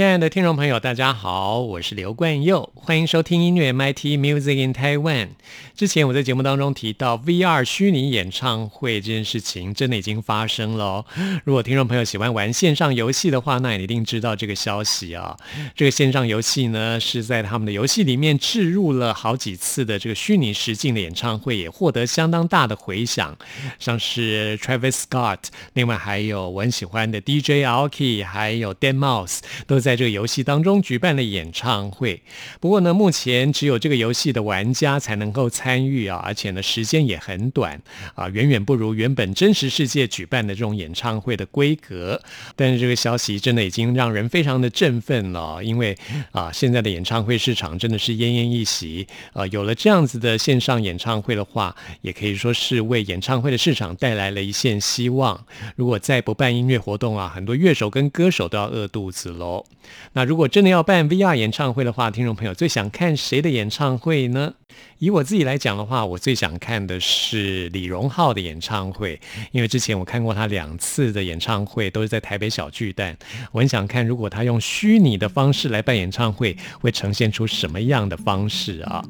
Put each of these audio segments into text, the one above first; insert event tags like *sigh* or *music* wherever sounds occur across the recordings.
亲爱的听众朋友，大家好，我是刘冠佑，欢迎收听音乐 MIT Music in Taiwan。之前我在节目当中提到 VR 虚拟演唱会这件事情，真的已经发生了哦。如果听众朋友喜欢玩线上游戏的话，那你一定知道这个消息啊。这个线上游戏呢，是在他们的游戏里面置入了好几次的这个虚拟实境的演唱会，也获得相当大的回响。像是 Travis Scott，另外还有我很喜欢的 DJ Alki，还有 Dan Mouse 都在。在这个游戏当中举办了演唱会，不过呢，目前只有这个游戏的玩家才能够参与啊，而且呢，时间也很短啊，远远不如原本真实世界举办的这种演唱会的规格。但是这个消息真的已经让人非常的振奋了，因为啊，现在的演唱会市场真的是奄奄一息啊，有了这样子的线上演唱会的话，也可以说是为演唱会的市场带来了一线希望。如果再不办音乐活动啊，很多乐手跟歌手都要饿肚子喽。那如果真的要办 VR 演唱会的话，听众朋友最想看谁的演唱会呢？以我自己来讲的话，我最想看的是李荣浩的演唱会，因为之前我看过他两次的演唱会，都是在台北小巨蛋。我很想看，如果他用虚拟的方式来办演唱会，会呈现出什么样的方式啊？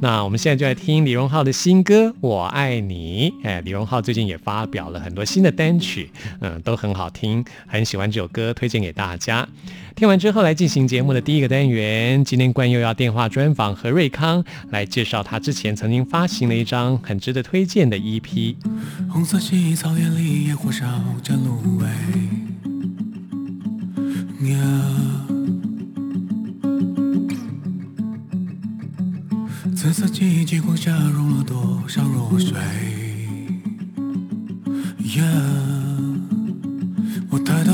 那我们现在就来听李荣浩的新歌《我爱你》。哎，李荣浩最近也发表了很多新的单曲，嗯，都很好听，很喜欢这首歌，推荐给大家。听完之后，来进行节目的第一个单元。今天冠佑要电话专访何瑞康，来介绍他他之前曾经发行了一张很值得推荐的 EP。红色西草原里，野火烧着芦苇。紫色季极光下融了多少弱水？我抬头。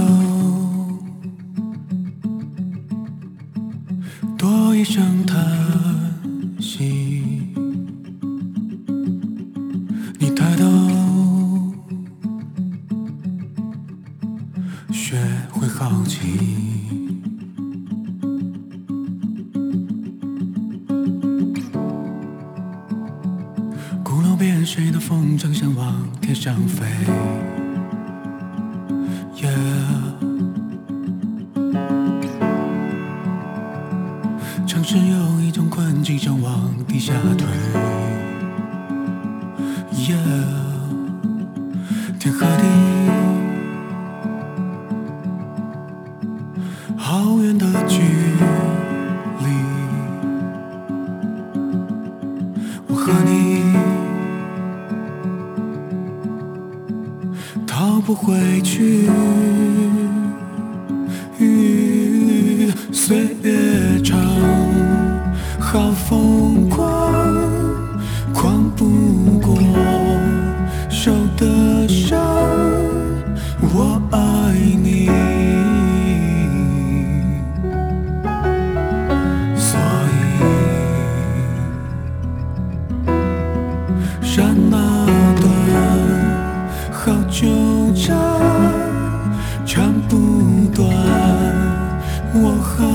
多一声叹息，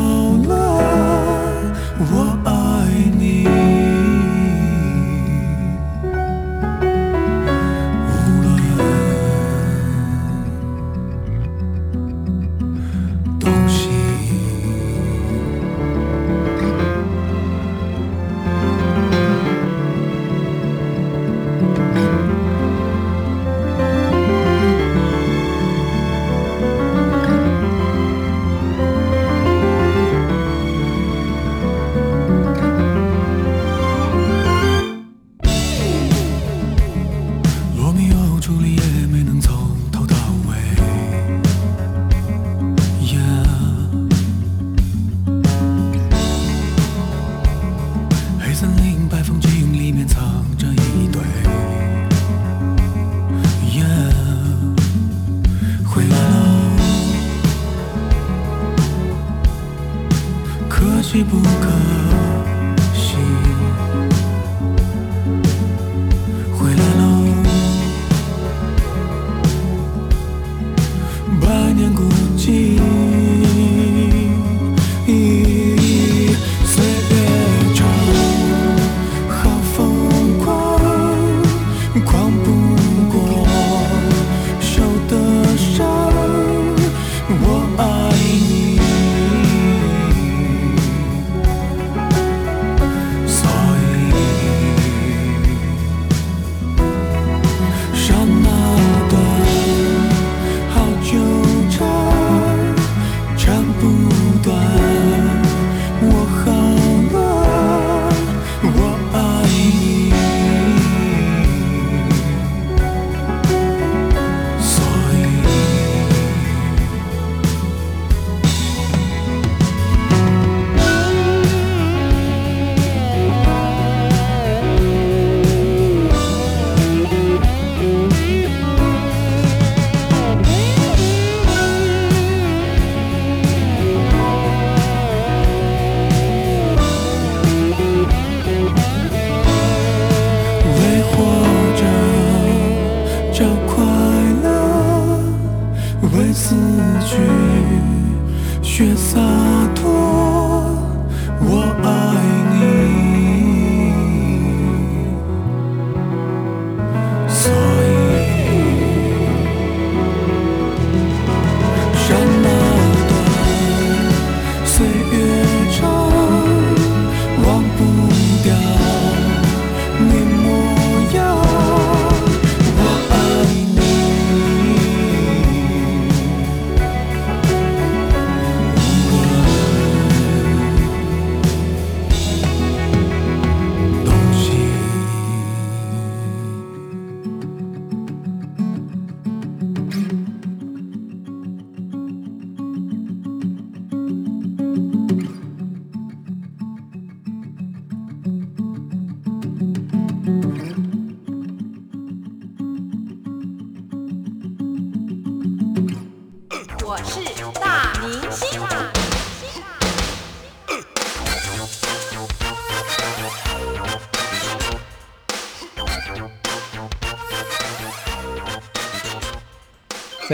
好了。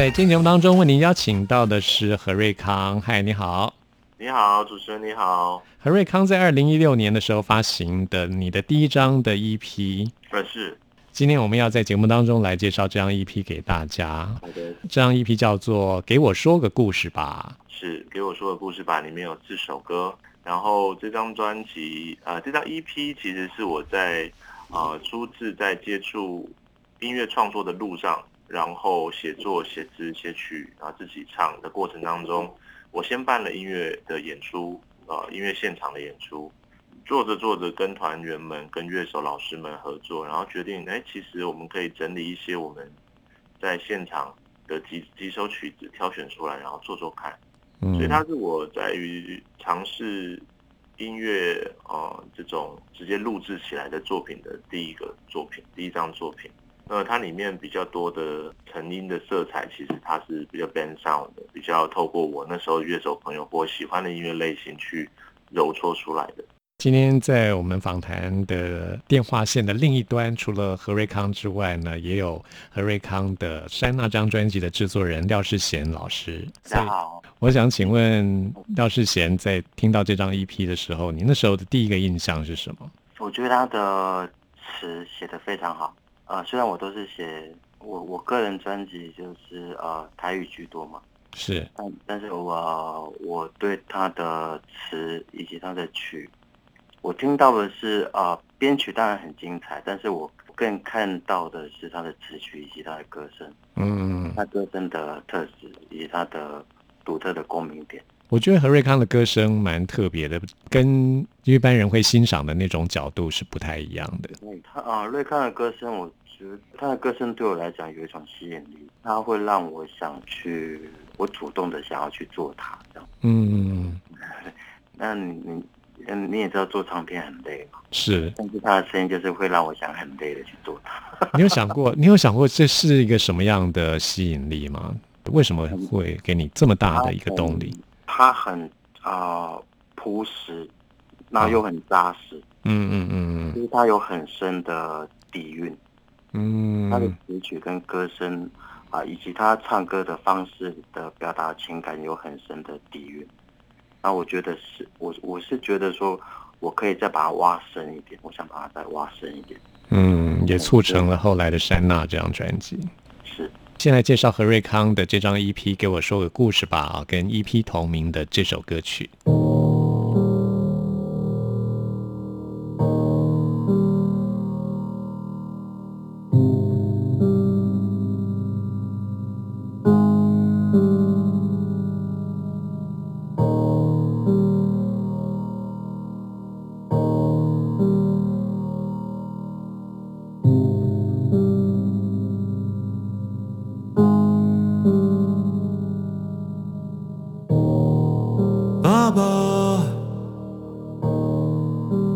在今天节目当中，为您邀请到的是何瑞康。嗨，你好。你好，主持人你好，何瑞康在二零一六年的时候发行的你的第一张的 EP，呃是今天我们要在节目当中来介绍这张 EP 给大家。好的，这张 EP 叫做《给我说个故事吧是给我说个故事吧，里面有四首歌，然后这张专辑，呃，这张 EP 其实是我在呃初次在接触音乐创作的路上，然后写作、写词、写曲，然后自己唱的过程当中，我先办了音乐的演出，呃，音乐现场的演出，做着做着跟团员们、跟乐手老师们合作，然后决定，哎，其实我们可以整理一些我们在现场的几几首曲子，挑选出来，然后做做看。》。嗯所以它是我在于尝试音乐呃这种直接录制起来的作品的第一个作品，第一张作品。那它里面比较多的成音的色彩，其实它是比较 band sound 的，比较透过我那时候乐手朋友或喜欢的音乐类型去揉搓出来的。今天在我们访谈的电话线的另一端，除了何瑞康之外呢，也有何瑞康的《山》那张专辑的制作人廖世贤老师。大家好，我想请问廖世贤，在听到这张 EP 的时候，你那时候的第一个印象是什么？我觉得他的词写的非常好。呃，虽然我都是写我我个人专辑就是呃台语居多嘛，是，但但是我我对他的词以及他的曲，我听到的是呃编曲当然很精彩，但是我更看到的是他的词曲以及他的歌声，嗯，他歌声的特质以及他的独特的共鸣点。我觉得何瑞康的歌声蛮特别的，跟一般人会欣赏的那种角度是不太一样的。嗯，他啊，瑞康的歌声，我觉得他的歌声对我来讲有一种吸引力，他会让我想去，我主动的想要去做他这样。嗯，*laughs* 那你你嗯，你也知道做唱片很累嘛，是但是他的声音就是会让我想很累的去做它。你有想过，*laughs* 你有想过这是一个什么样的吸引力吗？为什么会给你这么大的一个动力？他很啊、呃朴实，然后又很扎实，嗯嗯嗯就是他有很深的底蕴，嗯他的嗯，词曲跟歌声啊、以及他唱歌的方式的表达情感有很深的底蕴。那我觉得是我我是觉得说，我可以再把它挖深一点，我想把它再挖深一点。嗯，也促成了后来的《山娜》这张专辑。是先来介绍何瑞康的这张 EP，给我说个故事吧啊，跟 EP 同名的这首歌曲。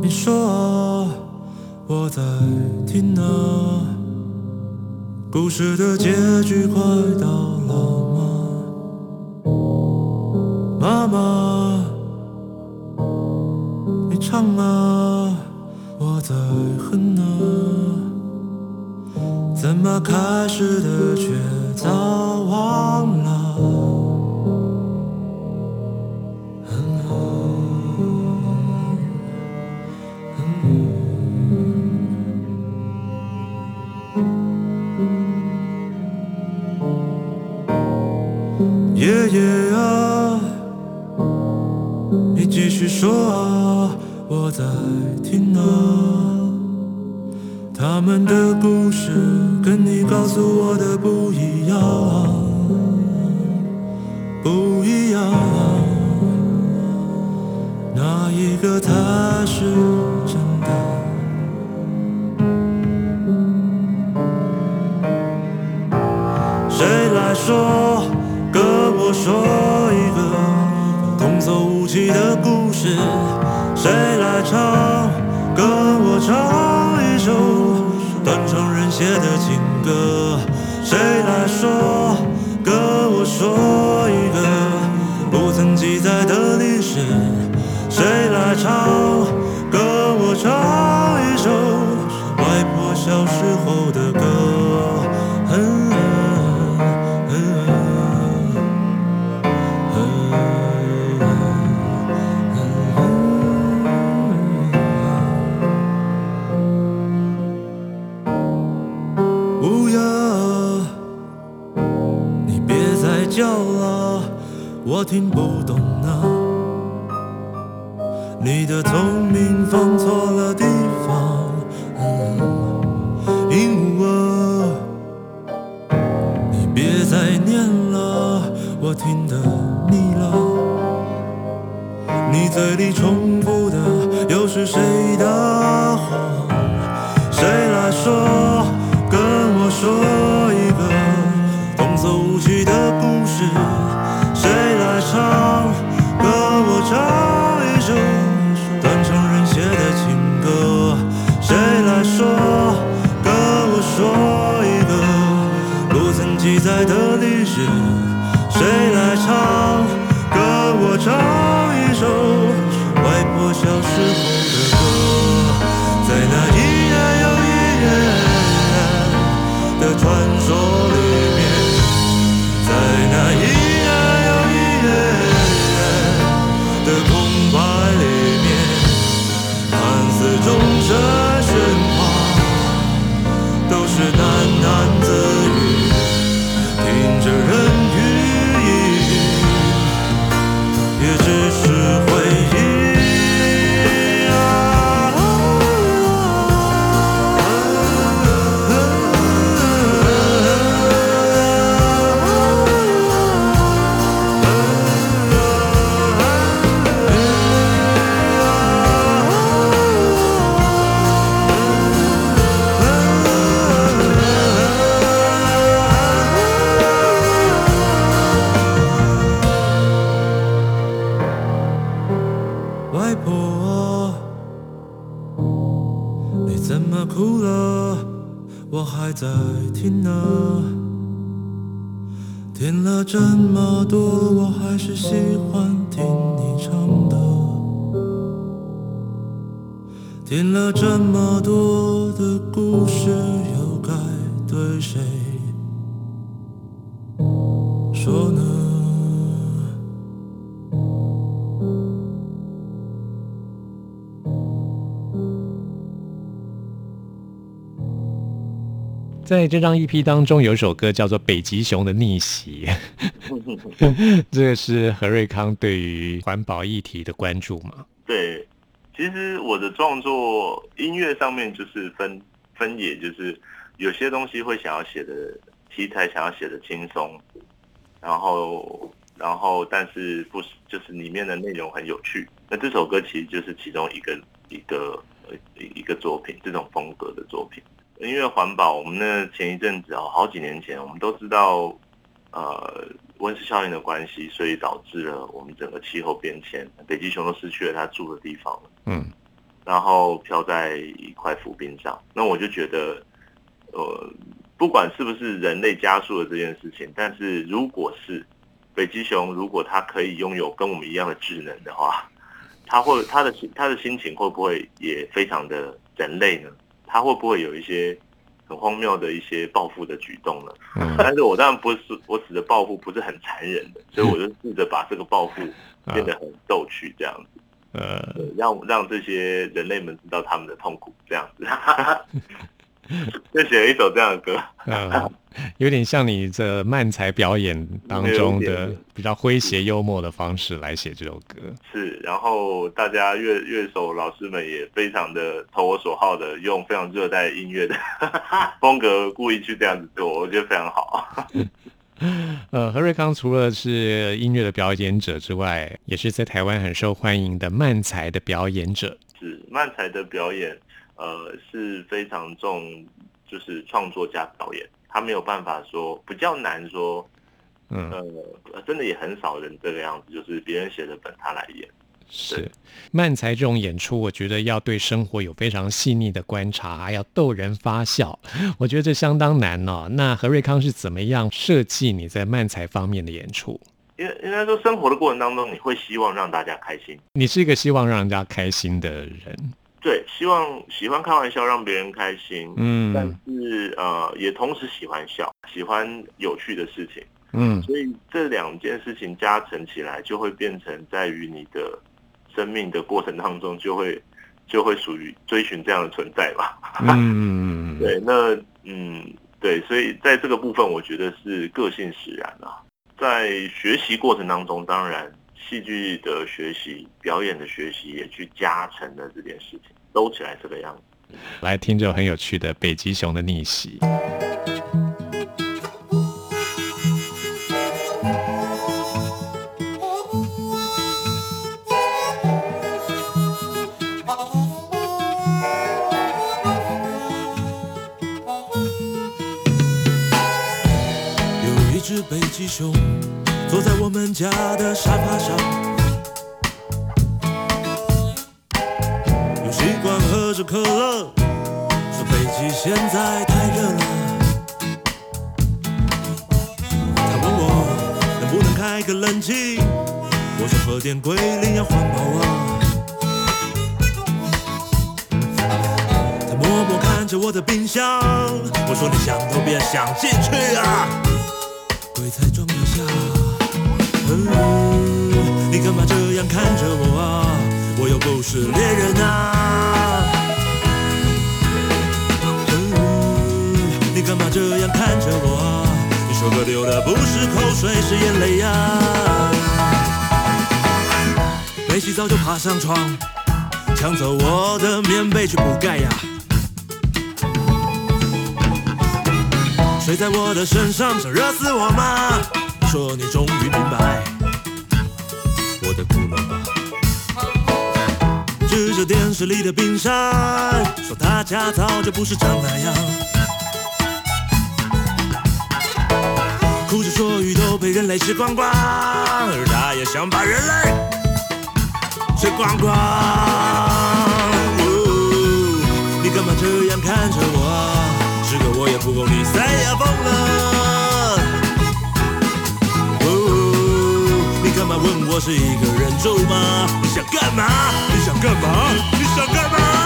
你说啊，我在听啊，故事的结局快到了吗？妈妈，你唱啊，我在哼啊，怎么开始的却早忘了？你说啊，我在听啊。他们的故事跟你告诉我的不一样，不一样。哪一个他在这张 EP 当中，有一首歌叫做《北极熊的逆袭》，*laughs* 这个是何瑞康对于环保议题的关注嘛？对，其实我的创作音乐上面就是分分野，就是有些东西会想要写的题材想要写的轻松，然后然后但是不是就是里面的内容很有趣。那这首歌其实就是其中一个一个呃一个作品，这种风格的作品。因为环保，我们那前一阵子哦，好几年前，我们都知道，呃，温室效应的关系，所以导致了我们整个气候变迁，北极熊都失去了它住的地方了，嗯，然后飘在一块浮冰上。那我就觉得，呃，不管是不是人类加速了这件事情，但是如果是北极熊，如果它可以拥有跟我们一样的智能的话，它会它的它的心情会不会也非常的人类呢？他会不会有一些很荒谬的一些报复的举动呢？嗯。*laughs* 但是我当然不是我指的报复不是很残忍的，所以我就试着把这个报复 *laughs* 变得很逗趣，这样子，让让这些人类们知道他们的痛苦，这样子，*laughs* *laughs* 就写了一首这样的歌。*laughs* 呃，有点像你这漫才表演当中的比较诙谐幽默的方式来写这首歌。是，然后大家乐乐手老师们也非常的投我所好的，用非常热带音乐的 *laughs* 风格，故意去这样子做，我觉得非常好。呃，何瑞康除了是音乐的表演者之外，也是在台湾很受欢迎的漫才的表演者。是漫才的表演，呃，是非常重，就是创作加导演，他没有办法说比较难说，嗯，呃，真的也很少人这个样子，就是别人写的本他来演。是漫才这种演出，我觉得要对生活有非常细腻的观察，还要逗人发笑，我觉得这相当难哦。那何瑞康是怎么样设计你在漫才方面的演出？因为应该说生活的过程当中，你会希望让大家开心，你是一个希望让人家开心的人，对，希望喜欢开玩笑，让别人开心，嗯。但嗯是呃，也同时喜欢笑，喜欢有趣的事情，嗯。所以这两件事情加成起来，就会变成在于你的生命的过程当中，就会就会属于追寻这样的存在吧。嗯，*laughs* 对，那嗯，对，所以在这个部分，我觉得是个性使然啊。在学习过程当中，当然戏剧的学习、表演的学习也去加成了这件事情，兜起来这个样子。来听这首很有趣的《北极熊的逆袭》。有一只北极熊坐在我们家的沙极爬上床，抢走我的棉被去补钙呀。睡在我的身上，想热死我吗？说你终于明白我的苦恼吧。指着电视里的冰山，说大家早就不是长那样。哭着说鱼都被人类吃光光，而他也想把人类最光光，你干嘛这样看着我？此刻我也不够你塞牙缝了。你干嘛问我是一个人住吗？你想干嘛？你想干嘛？你想干嘛？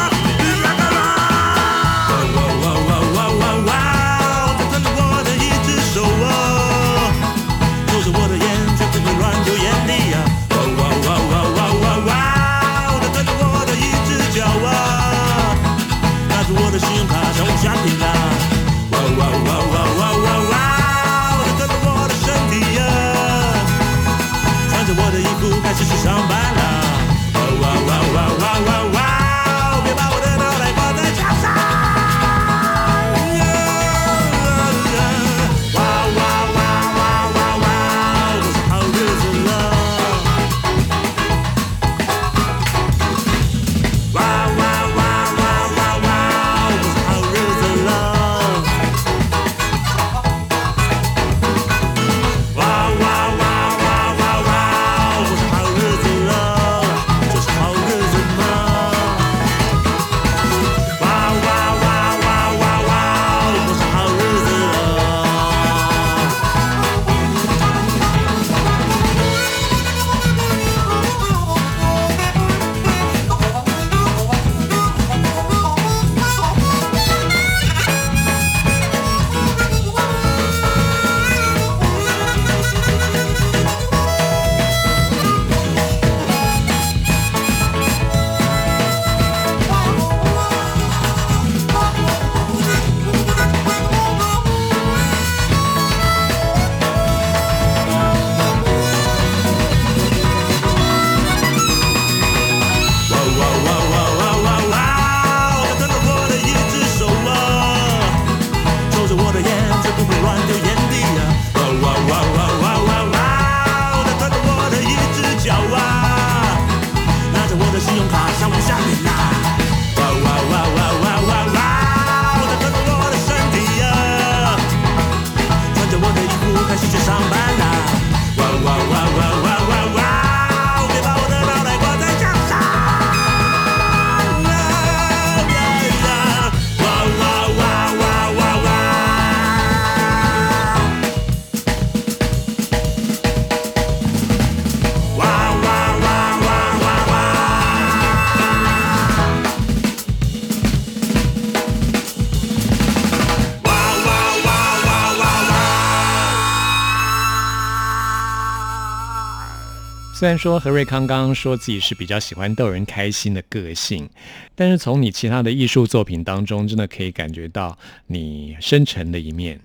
虽然说何瑞康刚刚说自己是比较喜欢逗人开心的个性，但是从你其他的艺术作品当中，真的可以感觉到你深沉的一面。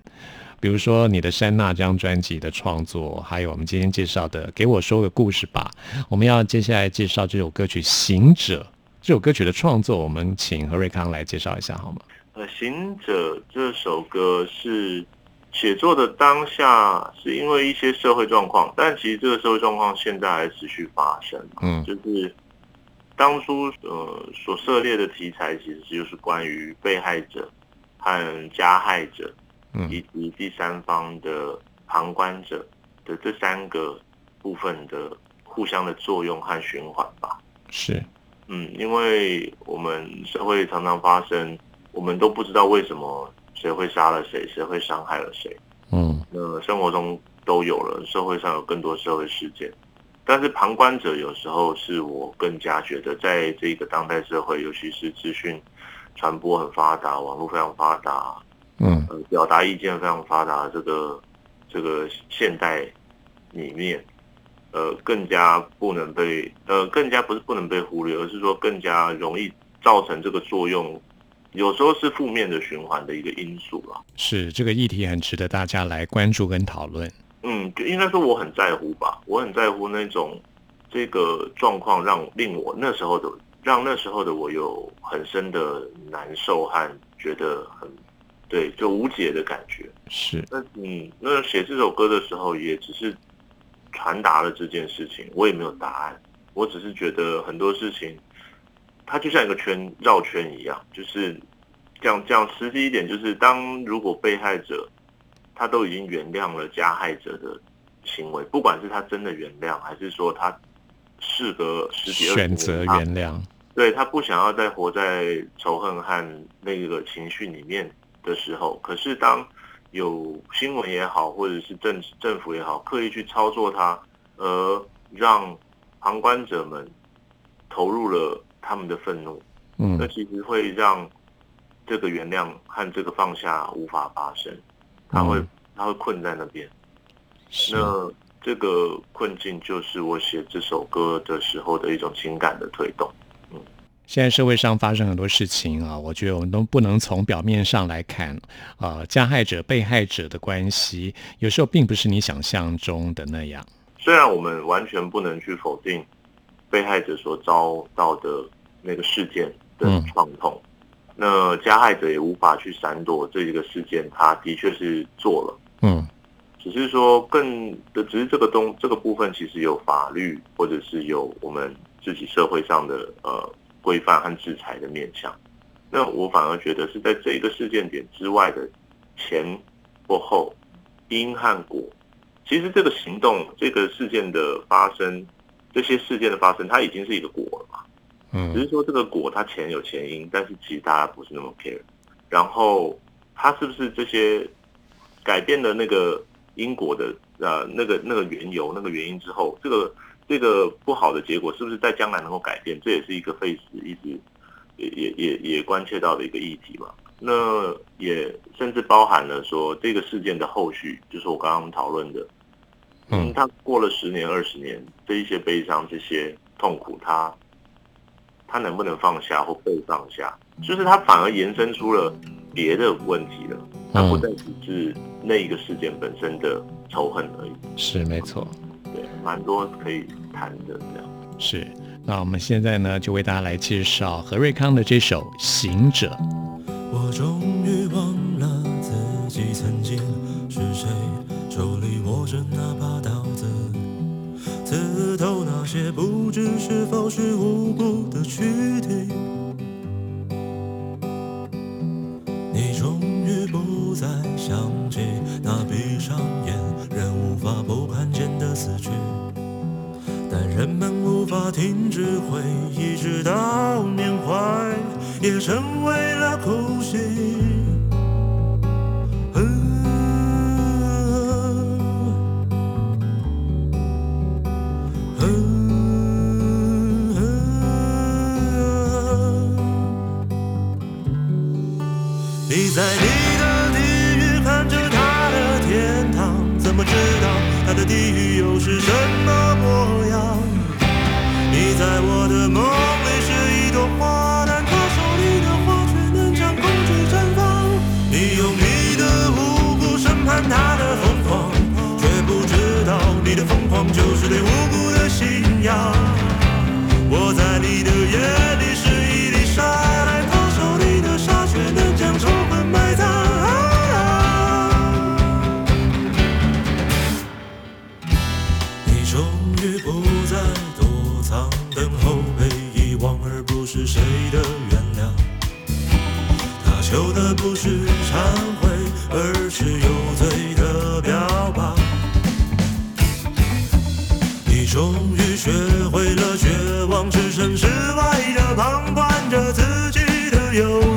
比如说你的《山那》这张专辑的创作，还有我们今天介绍的《给我说个故事吧》，我们要接下来介绍这首歌曲《行者》。这首歌曲的创作，我们请何瑞康来介绍一下好吗？呃，《行者》这首歌是写作的当下是因为一些社会状况，但其实这个社会状况现在还持续发生。嗯就是当初呃所涉猎的题材，其实就是关于被害者和加害者，嗯以及第三方的旁观者的这三个部分的互相的作用和循环吧。是，嗯，因为我们社会常常发生，我们都不知道为什么谁会杀了谁，谁会伤害了谁。嗯那生活中都有了，社会上有更多社会事件，但是旁观者有时候是我更加觉得，在这个当代社会，尤其是资讯传播很发达，网络非常发达，嗯呃，表达意见非常发达，这个这个现代里面，呃，更加不能被呃，更加不是不能被忽略，而是说更加容易造成这个作用，有时候是负面的循环的一个因素了。是这个议题很值得大家来关注跟讨论。嗯，就应该说我很在乎吧，我很在乎那种这个状况让令我那时候的让那时候的我有很深的难受和觉得很对就无解的感觉。是，那嗯，那写这首歌的时候也只是传达了这件事情，我也没有答案，我只是觉得很多事情它就像一个圈绕圈一样，就是讲讲实际一点，就是当如果被害者他都已经原谅了加害者的行为，不管是他真的原谅，还是说他事隔十几二十年选择他原谅。对他不想要再活在仇恨和那个情绪里面的时候，可是当有新闻也好，或者是政政府也好，刻意去操作它，而让旁观者们投入了他们的愤怒，嗯那其实会让这个原谅和这个放下无法发生，他会嗯他会困在那边。是那这个困境就是我写这首歌的时候的一种情感的推动。现在社会上发生很多事情啊，我觉得我们都不能从表面上来看，呃，加害者、被害者的关系，有时候并不是你想象中的那样。虽然我们完全不能去否定被害者所遭到的那个事件的嗯创痛，那加害者也无法去闪躲这一个事件，他的确是做了。嗯只是说更的，只是这个东这个部分其实有法律或者是有我们自己社会上的呃规范和制裁的面向。那我反而觉得是在这一个事件点之外的前或后因和果，其实这个行动这个事件的发生，这些事件的发生，它已经是一个果了嘛。只嗯是说这个果它前有前因，但是其实大家不是那么 care。然后它是不是这些改变了那个因果的呃那个那个缘由那个原因之后，这个这个不好的结果是不是在将来能够改变？这也是一个费时一直也也也也关切到的一个议题嘛。那也甚至包含了说这个事件的后续，就是我刚刚讨论的，嗯他过了十年二十年，这一些悲伤这些痛苦，他他能不能放下或被放下？就是他反而延伸出了别的问题了，他不再只是那一个事件本身的仇恨而已。是没错，对，蛮多可以谈的这样。是。那我们现在呢，就为大家来介绍何瑞康的这首《行者》。我终于忘了自己曾经是谁，手里握着那把刀子，刺透那些不是否是无辜的躯体。你终于不再想起那闭上眼仍无法不看见的死去。但人们无法停止回忆，直到缅怀也成为了哭泣。地狱又是什么模样？你在我的梦里是一朵花，但他手里的花却能将空气绽放。你用你的无辜审判他的疯狂，却不知道你的疯狂就是对无辜的信仰。我在你的眼不是忏悔，而是有罪的表白。你终于学会了绝望，置身事外的旁观着自己的忧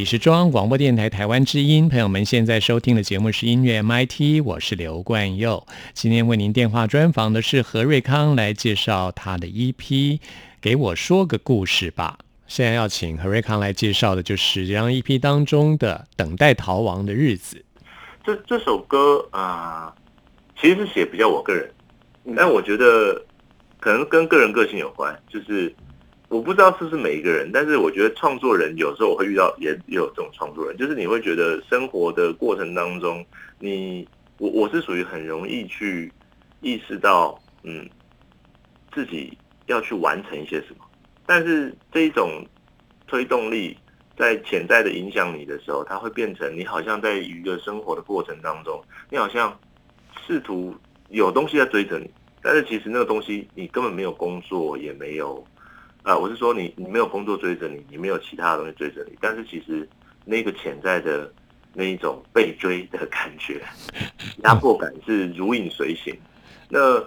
里是中央广播电台台湾之音，朋友们现在收听的节目是音乐 MIT，我是刘冠佑。今天为您电话专访的是何瑞康，来介绍他的 EP，给我说个故事吧。现在要请何瑞康来介绍的就是这张 EP 当中的《等待逃亡的日子》。这这首歌啊、其实是写比较我个人，但我觉得可能跟个人个性有关，就是我不知道是不是每一个人，但是我觉得创作人有时候我会遇到也有这种创作人，就是你会觉得生活的过程当中，你我我是属于很容易去意识到，嗯，自己要去完成一些什么，但是这一种推动力在潜在的影响你的时候，它会变成你好像在一个生活的过程当中，你好像试图有东西在追着你，但是其实那个东西你根本没有工作，也没有，啊、我是说你你没有工作追着你，你没有其他的东西追着你，但是其实那个潜在的那一种被追的感觉，*laughs* 压迫感是如影随形。那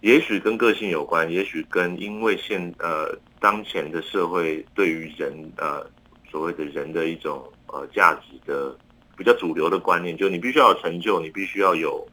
也许跟个性有关，也许跟因为现呃当前的社会对于人呃所谓的人的一种呃价值的比较主流的观念，就你必须要有成就，你必须要有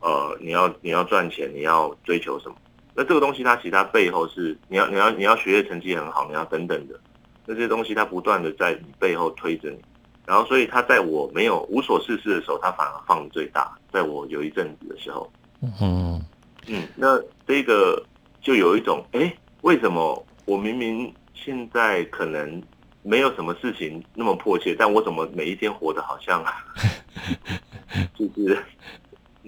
呃你要你要赚钱，你要追求什么？那这个东西它其实它背后是你要你要你要学业成绩很好，你要等等的那些东西，它不断的在你背后推着你。然后，所以它在我没有无所事事的时候，它反而放的最大。在我有一阵子的时候，嗯，嗯，那这个就有一种，哎，为什么我明明现在可能没有什么事情那么迫切，但我怎么每一天活得好像，*laughs* 就是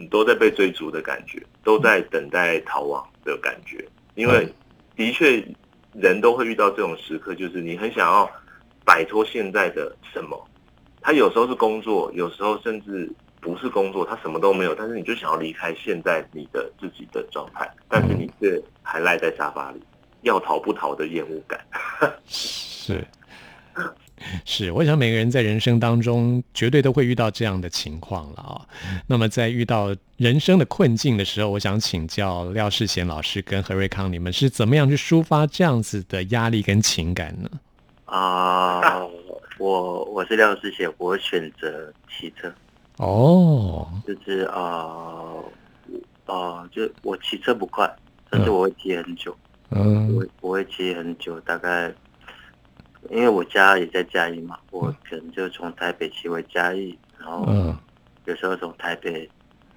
你都在被追逐的感觉，都在等待逃亡的感觉。因为的确，人都会遇到这种时刻，就是你很想要摆脱现在的什么。他有时候是工作，有时候甚至不是工作，他什么都没有，但是你就想要离开现在你的自己的状态，但是你却还赖在沙发里，要逃不逃的厌恶感。*laughs* 是 *laughs* 是，我想每个人在人生当中绝对都会遇到这样的情况了啊、那么在遇到人生的困境的时候，我想请教廖世贤老师跟何瑞康，你们是怎么样去抒发这样子的压力跟情感呢？啊、我我是廖世贤，我选择骑车，哦，就是呃呃，就我骑车不快，但是我会骑很久，嗯。我我会骑很久，大概因为我家也在嘉义嘛，我可能就从台北骑回嘉义，然后嗯有时候从台北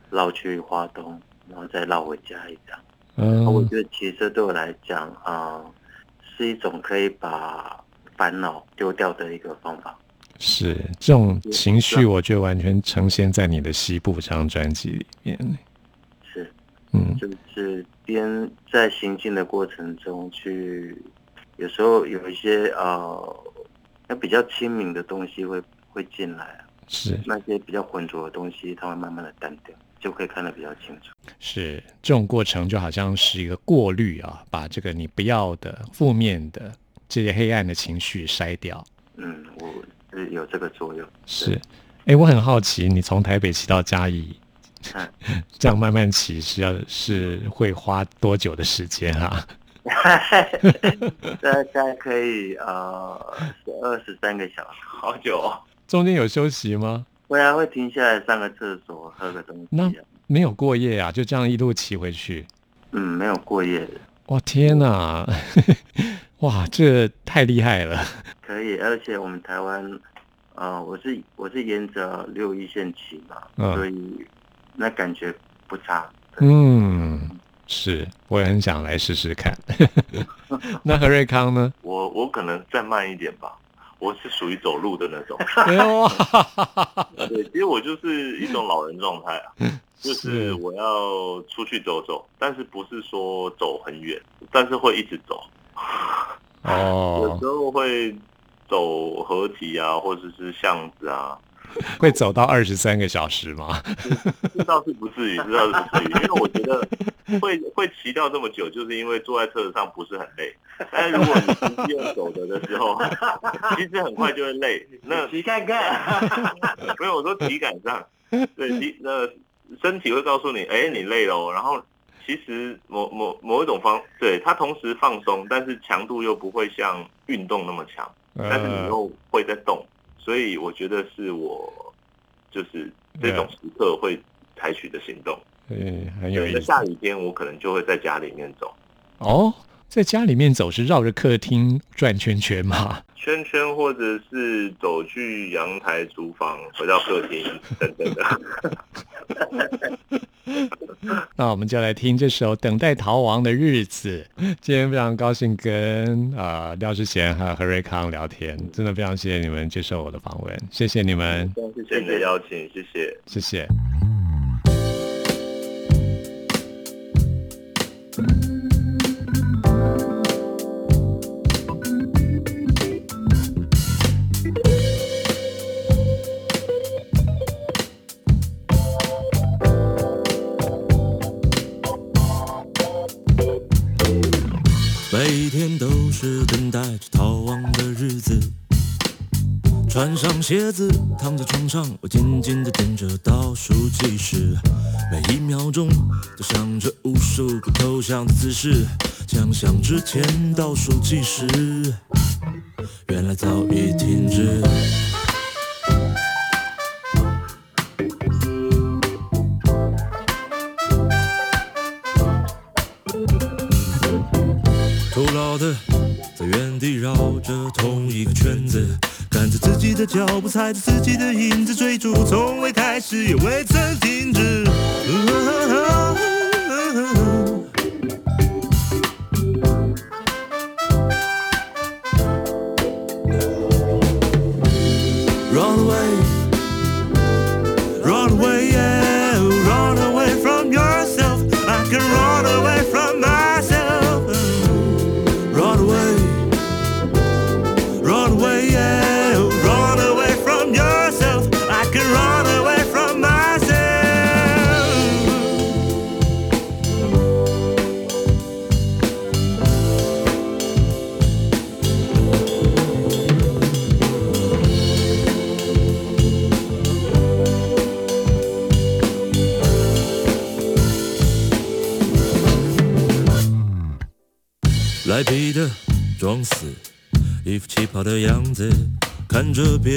绕去花东，然后再绕回嘉义这样。嗯，我觉得骑车对我来讲啊、是一种可以把烦恼丢掉的一个方法。是这种情绪，我觉得完全呈现在你的西部这张专辑里面。是，嗯就是边在行进的过程中去，有时候有一些呃，那比较亲民的东西会会进来啊，是那些比较浑浊的东西，它会慢慢的淡掉，就可以看得比较清楚。是，这种过程就好像是一个过滤啊，把这个你不要的、负面的这些黑暗的情绪筛掉。嗯，我是有这个作用。是，哎，我很好奇，你从台北骑到嘉义，嗯 *laughs* 这样慢慢骑是要是会花多久的时间啊？*laughs* 大概可以呃二十三个小时。好久、哦，中间有休息吗？会啊，会停下来上个厕所，喝个东西啊。没有过夜啊，就这样一路骑回去。嗯，没有过夜的，哇，天哪！*laughs* 哇，这太厉害了。可以。而且我们台湾，呃，我是我是沿着六一线骑嘛，嗯所以那感觉不差。嗯，是，我也很想来试试看。*laughs* 那何瑞康呢？我我可能再慢一点吧，我是属于走路的那种。哎呦哇，*laughs* 对，其实我就是一种老人状态啊，*laughs* 就是是我要出去走走，但是不是说走很远，但是会一直走。哦有哦时，候会走河堤啊，或者是巷子啊，*laughs* 会走到二十三个小时吗？*laughs* 这倒是不至于，这倒是不至于，因为我觉得会会骑掉这么久，就是因为坐在车子上不是很累。但是如果你实际用走的的时候，*laughs* 其实很快就会累。那骑看看，没有我说体感上，对体那身体会告诉你，哎，你累了哦。然后其实某某某一种方，对它同时放松，但是强度又不会像运动那么强。但是你呃，又会在动，所以我觉得是我就是这种时刻会采取的行动。嗯，很有对，那意思。下雨天我可能就会在家里面走哦，在家里面走是绕着客厅转圈圈吗？圈圈，或者是走去阳台、厨房，回到客厅等等的。*laughs* 那我们就来听这首《等待逃亡的日子》。今天非常高兴跟呃廖志贤还有何瑞康聊天，真的非常谢谢你们接受我的访问，谢谢你们，谢谢你的邀请，谢谢。谢谢。都是等待着逃亡的日子。穿上鞋子，躺在床上，我静静地等着倒数计时。每一秒钟都想着无数个投降的姿势，枪响之前倒数计时，原来早已停止。脚步，踩着自己的影子，追逐从未开始，也未曾停止。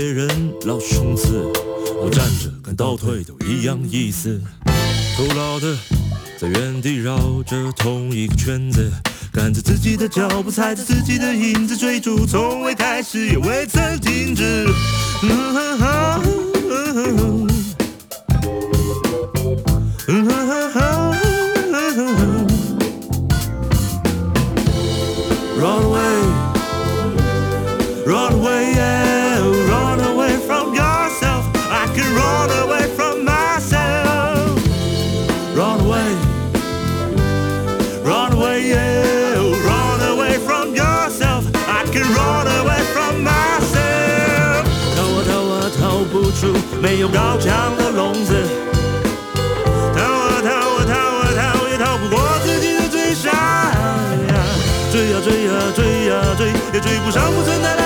别人老是冲刺，我站着跟倒退都一样意思。徒劳的在原地绕着同一个圈子，赶着自己的脚步，踩着自己的影子，追逐从未开始，也未曾停止。嗯哼哼嗯哼哼没有高墙的笼子。逃啊逃啊逃啊逃，也逃不过自己的追杀。追啊追啊追啊追，也追不上不存在的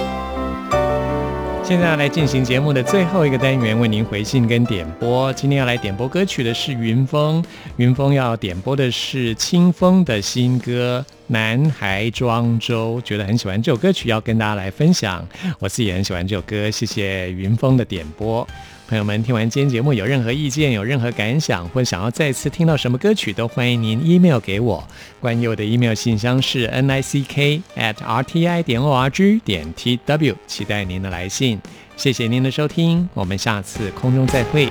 现在要来进行节目的最后一个单元，为您回信跟点播。今天要来点播歌曲的是云峰，云峰要点播的是清风的新歌《男孩庄周》，觉得很喜欢这首歌曲，要跟大家来分享。我自己也很喜欢这首歌，谢谢云峰的点播。朋友们，听完今天节目有任何意见、有任何感想，或想要再次听到什么歌曲，都欢迎您 email 给我。关于我的 email 信箱是 n i c k at r t i 点 o r g 点 t w，期待您的来信。谢谢您的收听，我们下次空中再会。